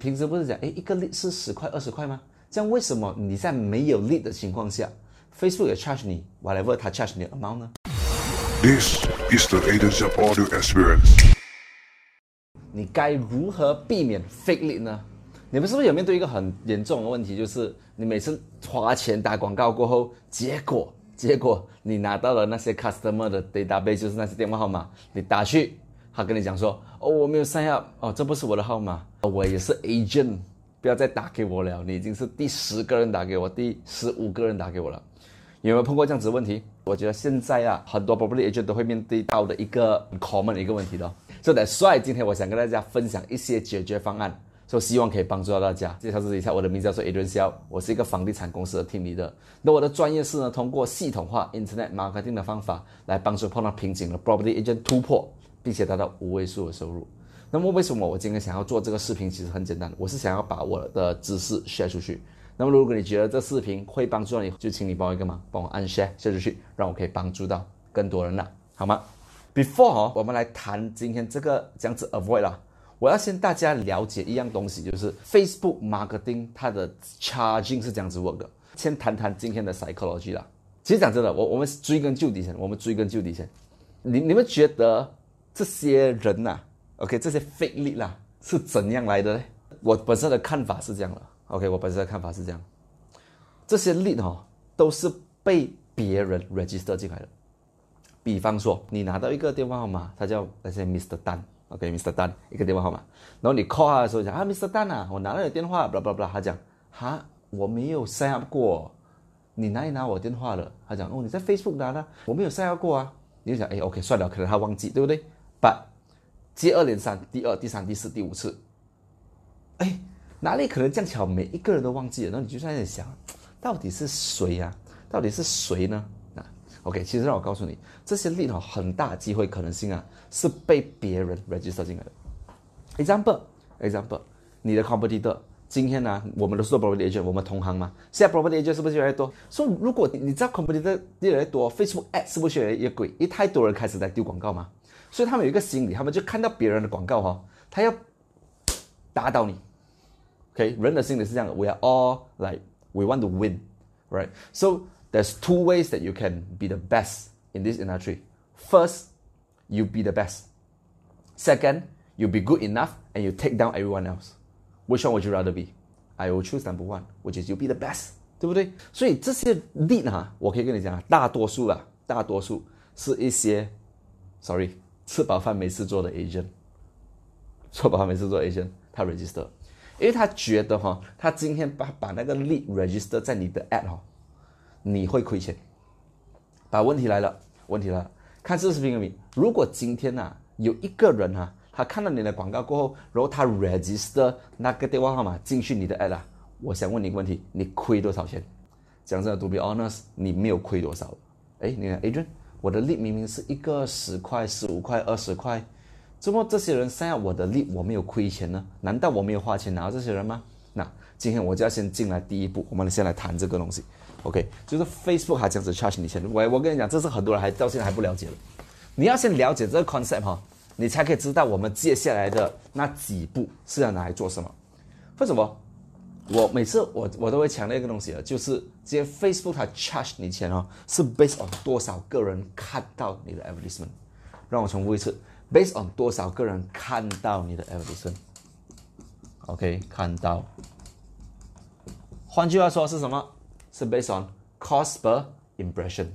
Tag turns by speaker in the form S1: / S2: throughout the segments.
S1: 平时不是讲，哎，一个 lead 是十块、二十块吗？这样为什么你在没有 lead 的情况下，Facebook 也 charge 你 whatever 它 charge 你的 amount 呢
S2: ？This is the Agents of Audio Experience.
S1: 你该如何避免 fake lead 呢？你们是不是有面对一个很严重的问题，就是你每次花钱打广告过后，结果结果你拿到了那些 customer 的 database，就是那些电话号码，你打去，他跟你讲说，哦，我没有 sign up，哦，这不是我的号码，我也是 agent，不要再打给我了，你已经是第十个人打给我，第十五个人打给我了。有没有碰过这样子的问题？我觉得现在啊，很多 property agent 都会面对到的一个 common 的一个问题的。所以，所以今天我想跟大家分享一些解决方案，所以希望可以帮助到大家。介绍自己一下，我的名字叫做 Adrian Xiao，我是一个房地产公司的 team leader。那我的专业是呢，通过系统化 internet marketing 的方法来帮助碰到瓶颈的 property agent 突破，并且达到五位数的收入。那么，为什么我今天想要做这个视频？其实很简单，我是想要把我的知识 share 出去。那么，如果你觉得这视频会帮助到你，就请你帮我一个忙，帮我按 share share 出去，让我可以帮助到更多人了，好吗？Before，我们来谈今天这个这样子 avoid 啦。我要先大家了解一样东西，就是 Facebook marketing 它的 charging 是这样子 work 的。先谈谈今天的 psychology 啦。其实讲真的，我我们追根究底先，我们追根究底先。你你们觉得这些人呐，OK，这些 fake lead 啦，是怎样来的呢？我本身的看法是这样的。OK，我本身的看法是这样，这些 lead 哈都是被别人 register 进来的。比方说，你拿到一个电话号码，他叫那些 Mr. Dan，OK，Mr. Dan 一个电话号码，然后你 call 他的时候讲啊，Mr. Dan 啊，我拿到你电话，blah blah blah，他讲哈，我没有 sign up 过，你哪里拿我电话了？他讲哦，你在 Facebook 拿的，我没有 sign up 过啊。你就想，哎，OK，算了，可能他忘记，对不对？But 接二连三，第二、第三、第四、第五次，哎。哪里可能这样巧？每一个人都忘记了，那你就在那想，到底是谁呀？到底是谁呢？啊，OK，其实让我告诉你，这些 lead 很大机会可能性啊，是被别人 register 进来的。Example，Example，你的 competitor，今天呢，我们都是做 property agent，我们同行嘛。现在 property agent 是不是越来越多？所以如果你知道 competitor 越来越多，Facebook ad 是不是越来越贵？因为太多人开始在丢广告嘛。所以他们有一个心理，他们就看到别人的广告哈，他要打倒你。Okay, 人的心理是这样的，We are all like we want to win, right? So there's two ways that you can be the best in this industry. First, you be the best. Second, you be good enough and you take down everyone else. Which one would you rather be? I will choose number one, which is you be the best，对不对？所以这些 lead 哈，我可以跟你讲，大多数啊，大多数是一些，sorry， 吃饱饭没事做的 agent，吃饱饭没事做的 agent，他 register。因为他觉得哈，他今天把把那个 lead register 在你的 ad 哈，你会亏钱。把问题来了，问题来了，看这视频里面，如果今天呐有一个人哈，他看到你的广告过后，然后他 register 那个电话号码进去你的 ad 啊，我想问你一个问题，你亏多少钱？讲真的，to be honest，你没有亏多少。哎，你看 Adrian，我的利明明是一个十块、十五块、二十块。怎么这些人想要我的利，我没有亏钱呢？难道我没有花钱拿到这些人吗？那今天我就要先进来第一步，我们先来谈这个东西。OK，就是 Facebook 还这样子 charge 你钱，我我跟你讲，这是很多人还到现在还不了解的。你要先了解这个 concept 哈，你才可以知道我们接下来的那几步是要拿来做什么。为什么？我每次我我都会强调一个东西啊，就是这些 Facebook 它 charge 你钱哦，是 based on 多少个人看到你的 advertisement。让我重复一次。Based on 多少个人看到你的 advertisement，OK，看到。换句话说是什么？是 based on cost per impression。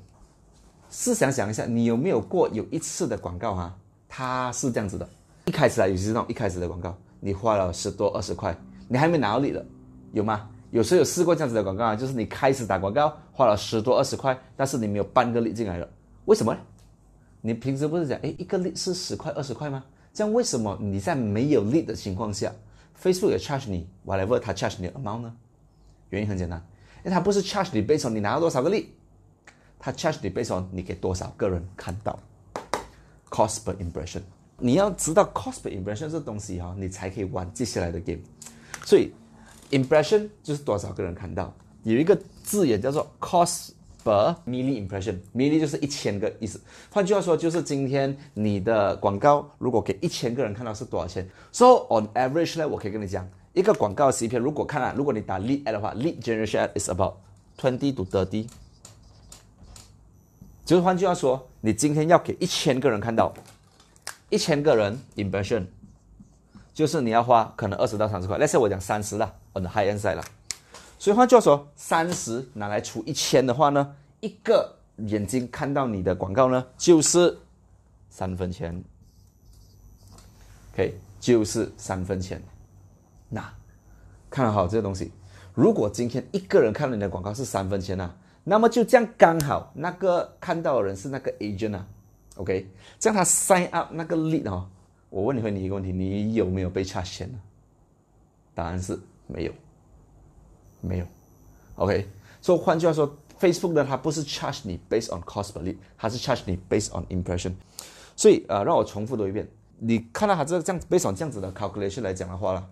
S1: 试想想一下，你有没有过有一次的广告哈？它是这样子的，一开始啊，尤其是那种一开始的广告，你花了十多二十块，你还没拿到利的，有吗？有时候有试过这样子的广告啊，就是你开始打广告花了十多二十块，但是你没有半个利进来了，为什么？你平时不是讲，哎，一个力是十块、二十块吗？这样为什么你在没有力的情况下，Facebook 也 charge 你 whatever 它 charge 你 amount 呢？原因很简单，因为它不是 charge 你 based on 你拿到多少个 lead，它 charge 你 based on 你给多少个人看到 cost per impression。你要知道 cost per impression 这东西哈，你才可以玩接下来的 game。所以 impression 就是多少个人看到，有一个字眼叫做 cost。per million impression，million 就是一千个意思。换句话说，就是今天你的广告如果给一千个人看到是多少钱？So on average 呢，我可以跟你讲，一个广告 CP，如果看了，如果你打 lead ad 的话，lead generation ad is about twenty to thirty。就是换句话说，你今天要给一千个人看到，一千个人 impression，就是你要花可能二十到三十块。那些我讲三十啦，on the high end side 啦。所以换句话说，三十拿来除一千的话呢，一个眼睛看到你的广告呢，就是三分钱。OK，就是三分钱。那看好这个东西，如果今天一个人看了你的广告是三分钱啊，那么就这样刚好那个看到的人是那个 agent 啊，OK，这样他 sign up 那个 lead 哦，我问你问你一个问题，你有没有被差钱呢？答案是没有，没有，OK，所以换句话说，Facebook 呢它不是 charge 你 based on cost per lead，它是 charge 你 based on impression，所以呃让我重复多一遍。你看到它这个这样子背上这样子的 calculation 来讲的话了，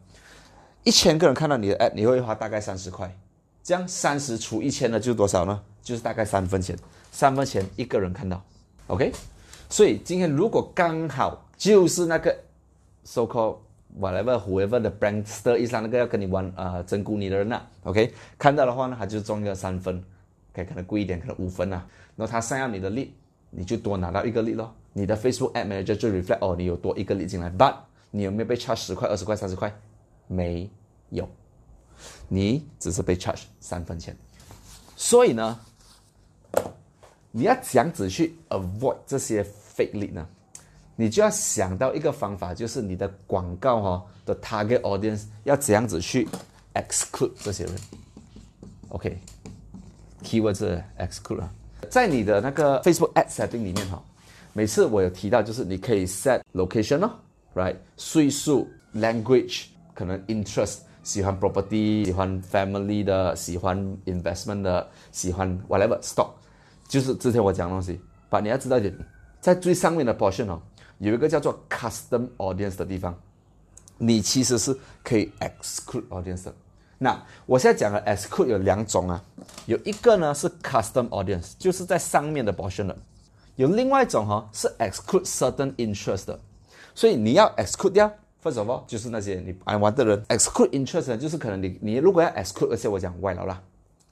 S1: 一千个人看到你的 app，你会花大概三十块，这样三十除一千呢，就是多少呢？就是大概三分钱，三分钱一个人看到，OK？所以今天如果刚好就是那个 so called whatever whoever the prankster 意思那个要跟你玩啊整蛊你的人呐，OK？看到的话呢，他就中一个三分，OK？可能贵一点，可能五分呐，然后他上要你的力，你就多拿到一个力咯。你的 Facebook Ad Manager 就 reflect 哦，你有多一个例进来，but 你有没有被 charge 十块、二十块、三十块？没有，你只是被 charge 三分钱。所以呢，你要怎样子去 avoid 这些 fake lead 呢？你就要想到一个方法，就是你的广告哈的 target audience 要怎样子去 exclude 这些人。OK，keyword 是 exclude，在你的那个 Facebook Ad setting 里面哈。每次我有提到，就是你可以 set location 哦，right，岁数，language，可能 interest，喜欢 property，喜欢 family 的，喜欢 investment 的，喜欢 whatever stock，就是之前我讲的东西。把你要知道一点，在最上面的 portion 哦，有一个叫做 custom audience 的地方，你其实是可以 exclude audience 的。那我现在讲的 exclude 有两种啊，有一个呢是 custom audience，就是在上面的 portion 的。有另外一种哈是 exclude certain interest 的，所以你要 exclude 掉，first of all 就是那些你爱玩的人，exclude interest 就是可能你你如果要 exclude，而且我讲外劳啦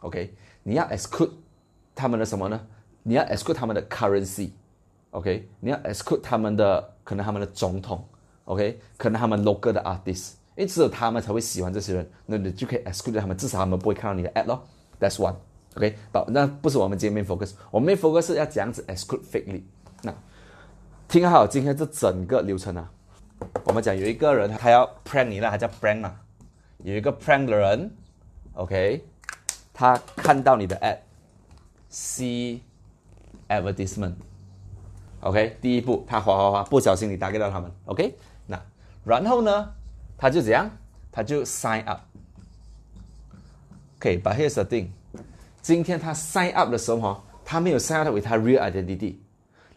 S1: ，OK，你要 exclude 他们的什么呢？你要 exclude 他们的 currency OK，你要 exclude 他们的可能他们的总统，OK，可能他们 local 的 artist，因为只有他们才会喜欢这些人，那你就可以 exclude 他们，至少他们不会看到你的 ad 咯，that's one。OK，好，那不是我们今天 main focus，我们 main focus 是要怎样子 exclude fake lead。那听好，今天这整个流程啊，我们讲有一个人他要 prank 你了，他叫 prank 嘛，有一个 prank 的人，OK，他看到你的 ad，see advertisement OK，第一步他哗哗哗，不小心你打给到他们，OK，那然后呢，他就怎样，他就 sign up，OK，把 here's the thing。今天他 sign up 的时候，他没有 sign up 为他 real identity。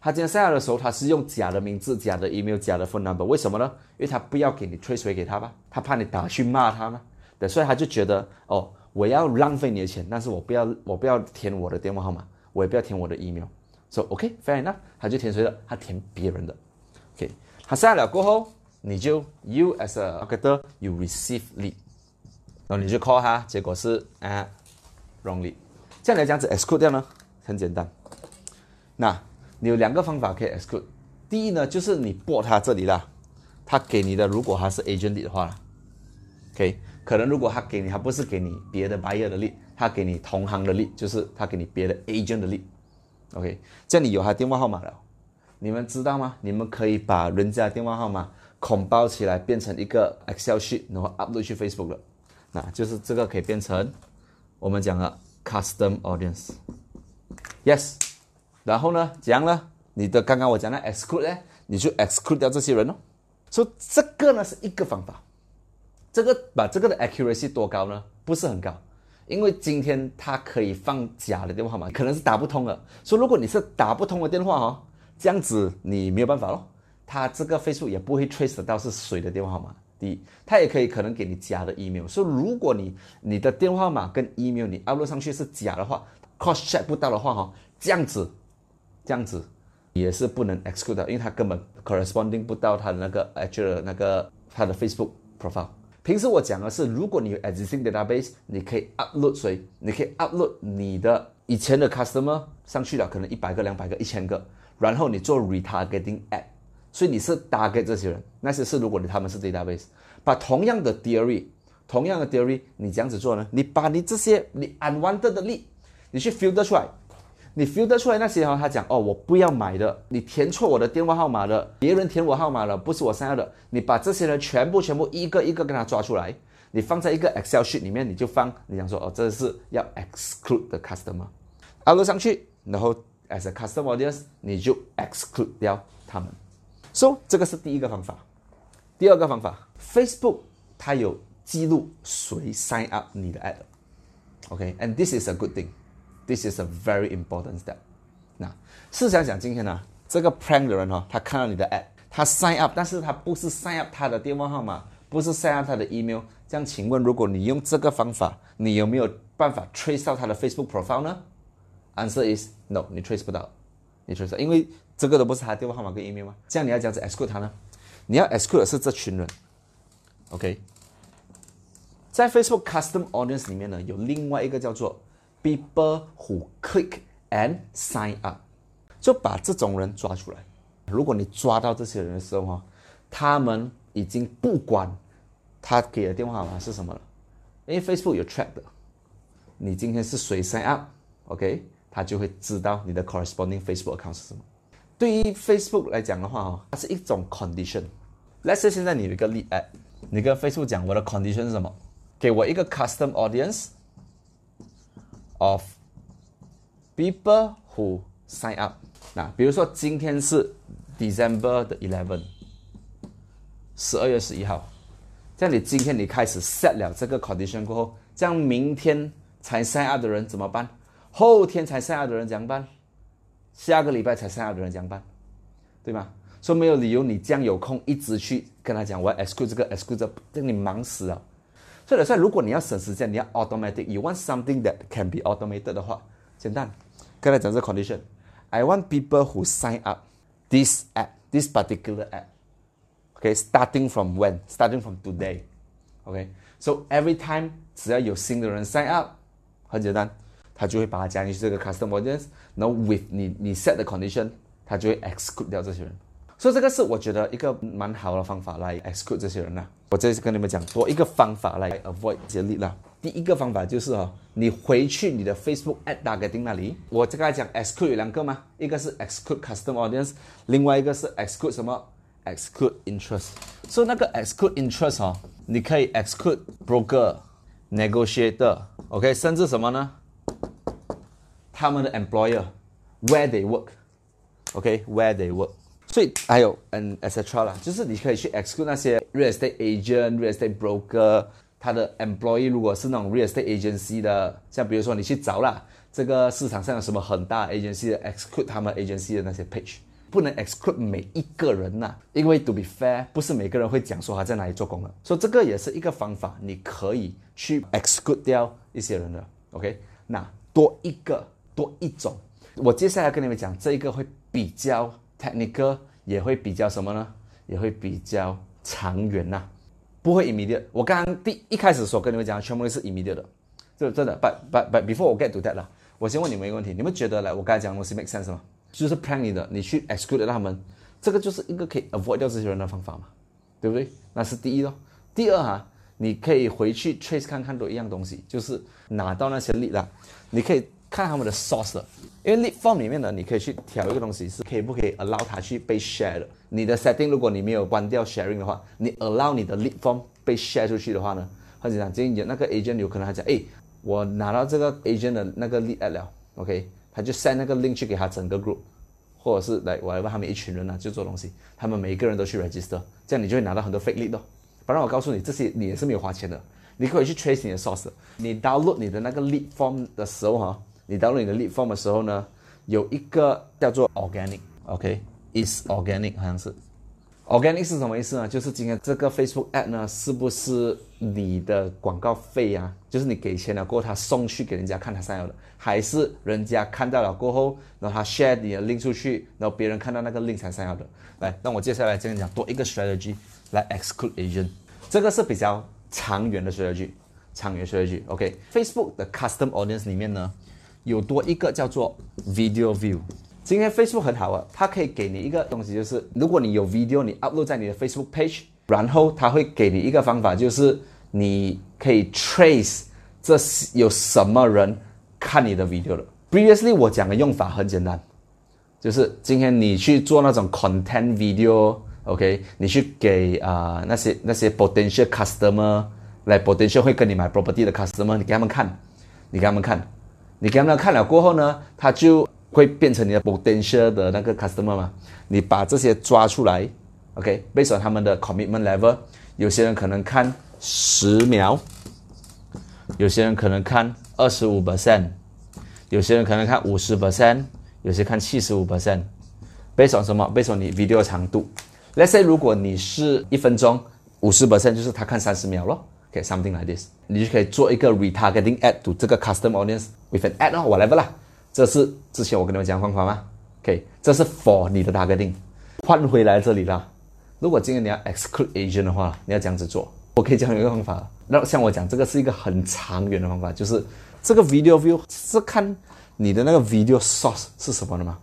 S1: 他今天 sign up 的时候，他是用假的名字、假的 email、假的 phone number。为什么呢？因为他不要给你 trace 回给他吧，他怕你打去骂他嘛。对，所以他就觉得哦，我要浪费你的钱，但是我不要，我不要填我的电话号码，我也不要填我的 email。说 OK，fair enough，他就填谁的？他填别人的。OK，他 sign up 了过后，你就 you as a marketer you receive lead，然后你就 call 他，结果是啊 wrong lead。这样来讲子 exclude 掉呢，很简单。那你有两个方法可以 exclude。第一呢，就是你拨他这里啦，他给你的如果他是 agent 的话，OK，可能如果他给你，他不是给你别的 buyer 的 lead，，他给你同行的 lead，，就是他给你别的 agent 的 lead，OK，这样你有他电话号码了。你们知道吗？你们可以把人家的电话号码捆包起来，变成一个 Excel sheet，然后 upload 去 Facebook 了。那就是这个可以变成我们讲的。Custom audience，yes，然后呢，怎样呢？你的刚刚我讲的 exclude 呢，你就 exclude 掉这些人哦。所以这个呢是一个方法，这个把这个的 accuracy 多高呢？不是很高，因为今天它可以放假的电话号码，可能是打不通的。所以如果你是打不通的电话哦，这样子你没有办法咯，它这个飞速也不会 trace 到是谁的电话号码。第一，他也可以可能给你假的 email，所以如果你你的电话号码跟 email 你 upload 上去是假的话，cross check 不到的话哈，这样子，这样子也是不能 exclude 的，因为他根本 corresponding 不到他的那个 actual 那个他的 Facebook profile。平时我讲的是，如果你有 existing database，你可以 upload 所以？你可以 upload 你的以前的 customer 上去了，可能一百个、两百个、一千个，然后你做 retargeting ad，所以你是 target 这些人，那些是如果你他们是 database，把同样的 theory，同样的 theory，你这样子做呢？你把你这些你 unwanted 的 lead，你去 filter 出来。你 filter 出来那些哈，他讲哦，我不要买的，你填错我的电话号码的，别人填我号码了，不是我想要的。你把这些人全部全部一个一个跟他抓出来，你放在一个 Excel sheet 里面，你就放，你想说哦，这是要 exclude 的 customer，upload 上去，然后 as a customer audience，你就 exclude 掉他们。So 这个是第一个方法。第二个方法，Facebook 它有记录谁 sign up 你的 ad，OK，and this is a good thing。This is a very important step。那试想想，今天呢，这个 prank 的人哈，他看到你的 ad，他 sign up，但是他不是 sign up 他的电话号码，不是 sign up 他的 email。这样，请问，如果你用这个方法，你有没有办法 trace 到他的 Facebook profile 呢？Answer is no，你 trace 不到，你 trace 不到，因为这个都不是他电话号码跟 email 吗？这样你要这样子 exclude 他呢？你要 exclude 的是这群人。OK，在 Facebook custom audience 里面呢，有另外一个叫做。People who click and sign up，就把这种人抓出来。如果你抓到这些人的时候，哈，他们已经不管他给的电话号码是什么了，因为 Facebook 有 track 的。你今天是谁 sign up，OK，他就会知道你的 corresponding Facebook account 是什么。对于 Facebook 来讲的话，哦，它是一种 condition。Let's say 现在你有一个 lead ad，你跟 Facebook 讲我的 condition 是什么？给我一个 custom audience。Of people who sign up。那比如说今天是 December 的 eleven，十二月十一号。这样你今天你开始 set 了这个 condition 过后，这样明天才 sign up 的人怎么办？后天才 sign up 的人怎么办？下个礼拜才 sign up 的人怎么办？对吗？所以没有理由你这样有空一直去跟他讲我要 exclude 这个 exclude 这，个你忙死了。所以，说，如果你要省时间，你要 automatic，you want something that can be automated 的话，简单。刚才讲这 condition，I want people who sign up this app, this particular app. Okay, starting from when? Starting from today. Okay, so every time 只要有新的人 sign up，很简单，他就会把它加进去这个 custom audience。然后 with 你你 set 的 condition，他就会 exclude 掉这些人。 所以这个是我觉得一个蛮好的方法来 exclude 这些人呐。我这次跟你们讲多一个方法来 avoid 这些例啦。第一个方法就是哦，你回去你的 Facebook ad targeting 那里，我这个讲 exclude 有两个吗？一个是 exclude custom audience，另外一个是 exclude 什么？exclude interest。所以那个 exclude interest 哦，你可以 exclude broker、negotiator，OK，甚至什么呢？他们的 employer，where they work，OK，where they work。所以还有嗯，etc. 啦，就是你可以去 exclude 那些 real estate agent、real estate broker，他的 employee 如果是那种 real estate agency 的，像比如说你去找啦，这个市场上有什么很大 agency 的 exclude 他们 agency 的那些 page，不能 exclude 每一个人呐，因为 to be fair，不是每个人会讲说他在哪里做工的，所以这个也是一个方法，你可以去 exclude 掉一些人的，OK？那多一个多一种，我接下来跟你们讲这一个会比较。Technical 也会比较什么呢？也会比较长远呐，不会 immediate。我刚刚第一开始所跟你们讲，全部都是 immediate 的，这真的。But but but before 我 get to that 啦，我先问你们一个问题：你们觉得来我刚才讲的东西 make sense 吗？就是 plan 你的，你去 exclude 他们，这个就是一个可以 avoid 掉这些人的方法嘛，对不对？那是第一咯。第二哈，你可以回去 trace 看看多一样东西，就是拿到那些例啦，你可以。看他们的 source，因为 lead form 里面呢，你可以去调一个东西，是可以不可以 allow 它去被 share 的。你的 setting 如果你没有关掉 sharing 的话，你 allow 你的 lead form 被 share 出去的话呢，很简单，今天那个 agent 有可能他讲，哎，我拿到这个 agent 的那个 lead 了，OK，他就 send 那个 link 去给他整个 group，或者是来我来问他们一群人呢就做东西，他们每一个人都去 register，这样你就会拿到很多 fake lead 哦。不然我告诉你，这些你也是没有花钱的，你可以去 trace 你的 source，你 download 你的那个 lead form 的时候哈。你导入你的 lead form 的时候呢，有一个叫做 organic，OK，is organic 好像是，organic 是什么意思呢？就是今天这个 Facebook ad 呢，是不是你的广告费啊？就是你给钱了过后，他送去给人家看他想要的，还是人家看到了过后，然后他 share 你的 link 出去，然后别人看到那个 link 才想要的？来，那我接下来这样讲多一个 strategy 来 exclude agent，这个是比较长远的 strategy，长远 strategy。OK，Facebook 的 custom audience 里面呢，有多一个叫做 video view。今天 Facebook 很好啊，它可以给你一个东西，就是如果你有 video，你 upload 在你的 Facebook page，然后它会给你一个方法，就是你可以 trace 这有什么人看你的 video 了。Previously 我讲的用法很简单，就是今天你去做那种 content video，OK，你去给啊、那些那些 potential customer 来 potential 会跟你买 property 的 customer，你给他们看，你给他们看，你给他们看了过后呢，他就会变成你的 potential 的那个 customer 嘛。你把这些抓出来，OK，based on 他们的 commitment level，有些人可能看十秒，有些人可能看二十五 percent，有些人可能看五十 percent，有些看七十五 percent。based on 什么？based on 你 video 长度。Let's say 如果你是一分钟，五十 percent 就是他看三十秒咯。OK，something、like this，你就可以做一个 retargeting ad to 这个 custom audience with an ad 哦，whatever 啦。这是之前我跟你们讲方法吗？OK，这是 for 你的 targeting。换回来这里啦，如果今天你要 exclude agent 的话，你要这样子做。我可以教你一个方法，那像我讲，这个是一个很长远的方法，就是这个 video view 是看你的那个 video source 是什么的吗。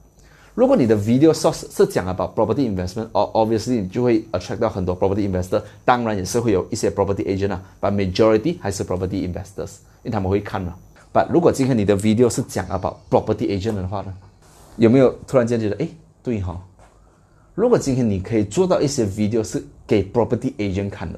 S1: 如果你的 video source 是讲 about property investment，哦，obviously 你就会 attract 到很多 property investor，当然也是会有一些 property agent 啊，but majority 还是 property investors，因为他们会看嘛。But 如果今天你的 video 是讲 about property agent 的话呢，有没有突然间觉得，诶，对哈、如果今天你可以做到一些 video 是给 property agent 看的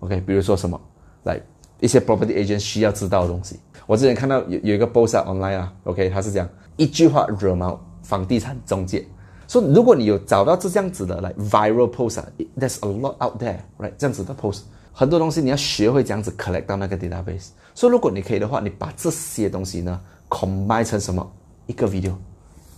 S1: ，OK，比如说什么，来一些 property agent 需要知道的东西。我之前看到有有一个 post online 啊，OK，他是讲一句话惹毛房地产中介。所、以如果你有找到这样子的来 viral post，there's a lot out there，right？这样子的 post，很多东西你要学会这样子 collect 到那个 database。所以如果你可以的话，你把这些东西呢 combine 成什么一个 video。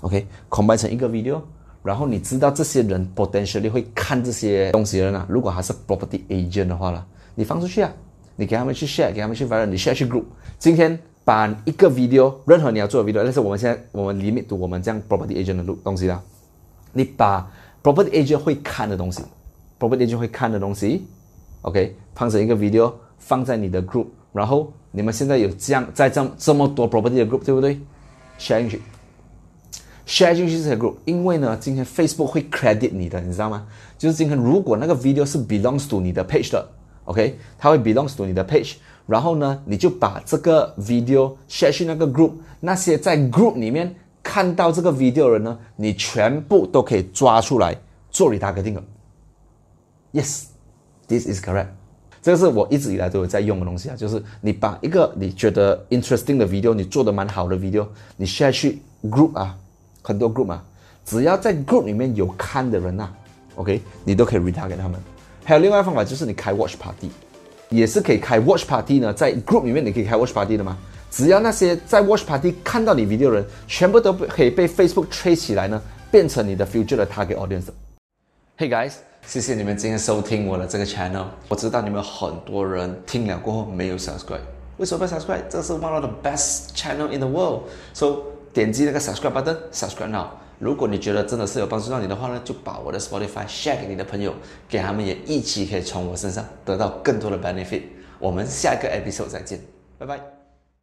S1: OK，combine、成一个 video，然后你知道这些人 potentially 会看这些东西的人啊，如果他是 property agent 的话了，你放出去啊，你给他们去 share，给他们去 viral，你 share 去 group。今天把一个 video，任何你要做的 video，但是我们现在我们 limit 我们这样 property agent 的路东西啦，你把 property agent 会看的东西，property agent 会看的东西，OK，放成一个 video 放在你的 group，然后你们现在有这样在这这么多 property 的 group，对不对？share 进去。share 进去这些 group，因为呢，今天 Facebook 会 credit 你的，你知道吗？就是今天如果那个 video 是 belongs to 你的 page 的，OK，它会 belongs to 你的 page，然后呢，你就把这个 video share 去那个 group，那些在 group 里面看到这个 video 的人呢，你全部都可以抓出来做 retargeting。Yes，this is correct。这个是我一直以来都有在用的东西啊，就是你把一个你觉得 interesting 的 video，你做的蛮好的 video，你 share 去 group 啊，很多 group 啊，只要在 group 里面有看的人呐、OK，你都可以 retarget 他们。还有另外一个方法就是你开 watch party，也是可以开 watch party 呢，在 group 里面你可以开 watch party 的嘛。只要那些在 watch party 看到你 video 的人，全部都可以被 Facebook trace 起来呢，变成你的 future 的 target audience。Hey guys，谢谢你们今天收听我的这个 channel。我知道你们很多人听了过后没有 subscribe，为什么不 subscribe？这是 one of the best channel in the world。So 点击那个 subscribe button，subscribe now。如果你觉得真的是有帮助到你的话呢，就把我的 Spotify share 给你的朋友，给他们也一起可以从我身上得到更多的 benefit。我们下一个 episode 再见，拜拜。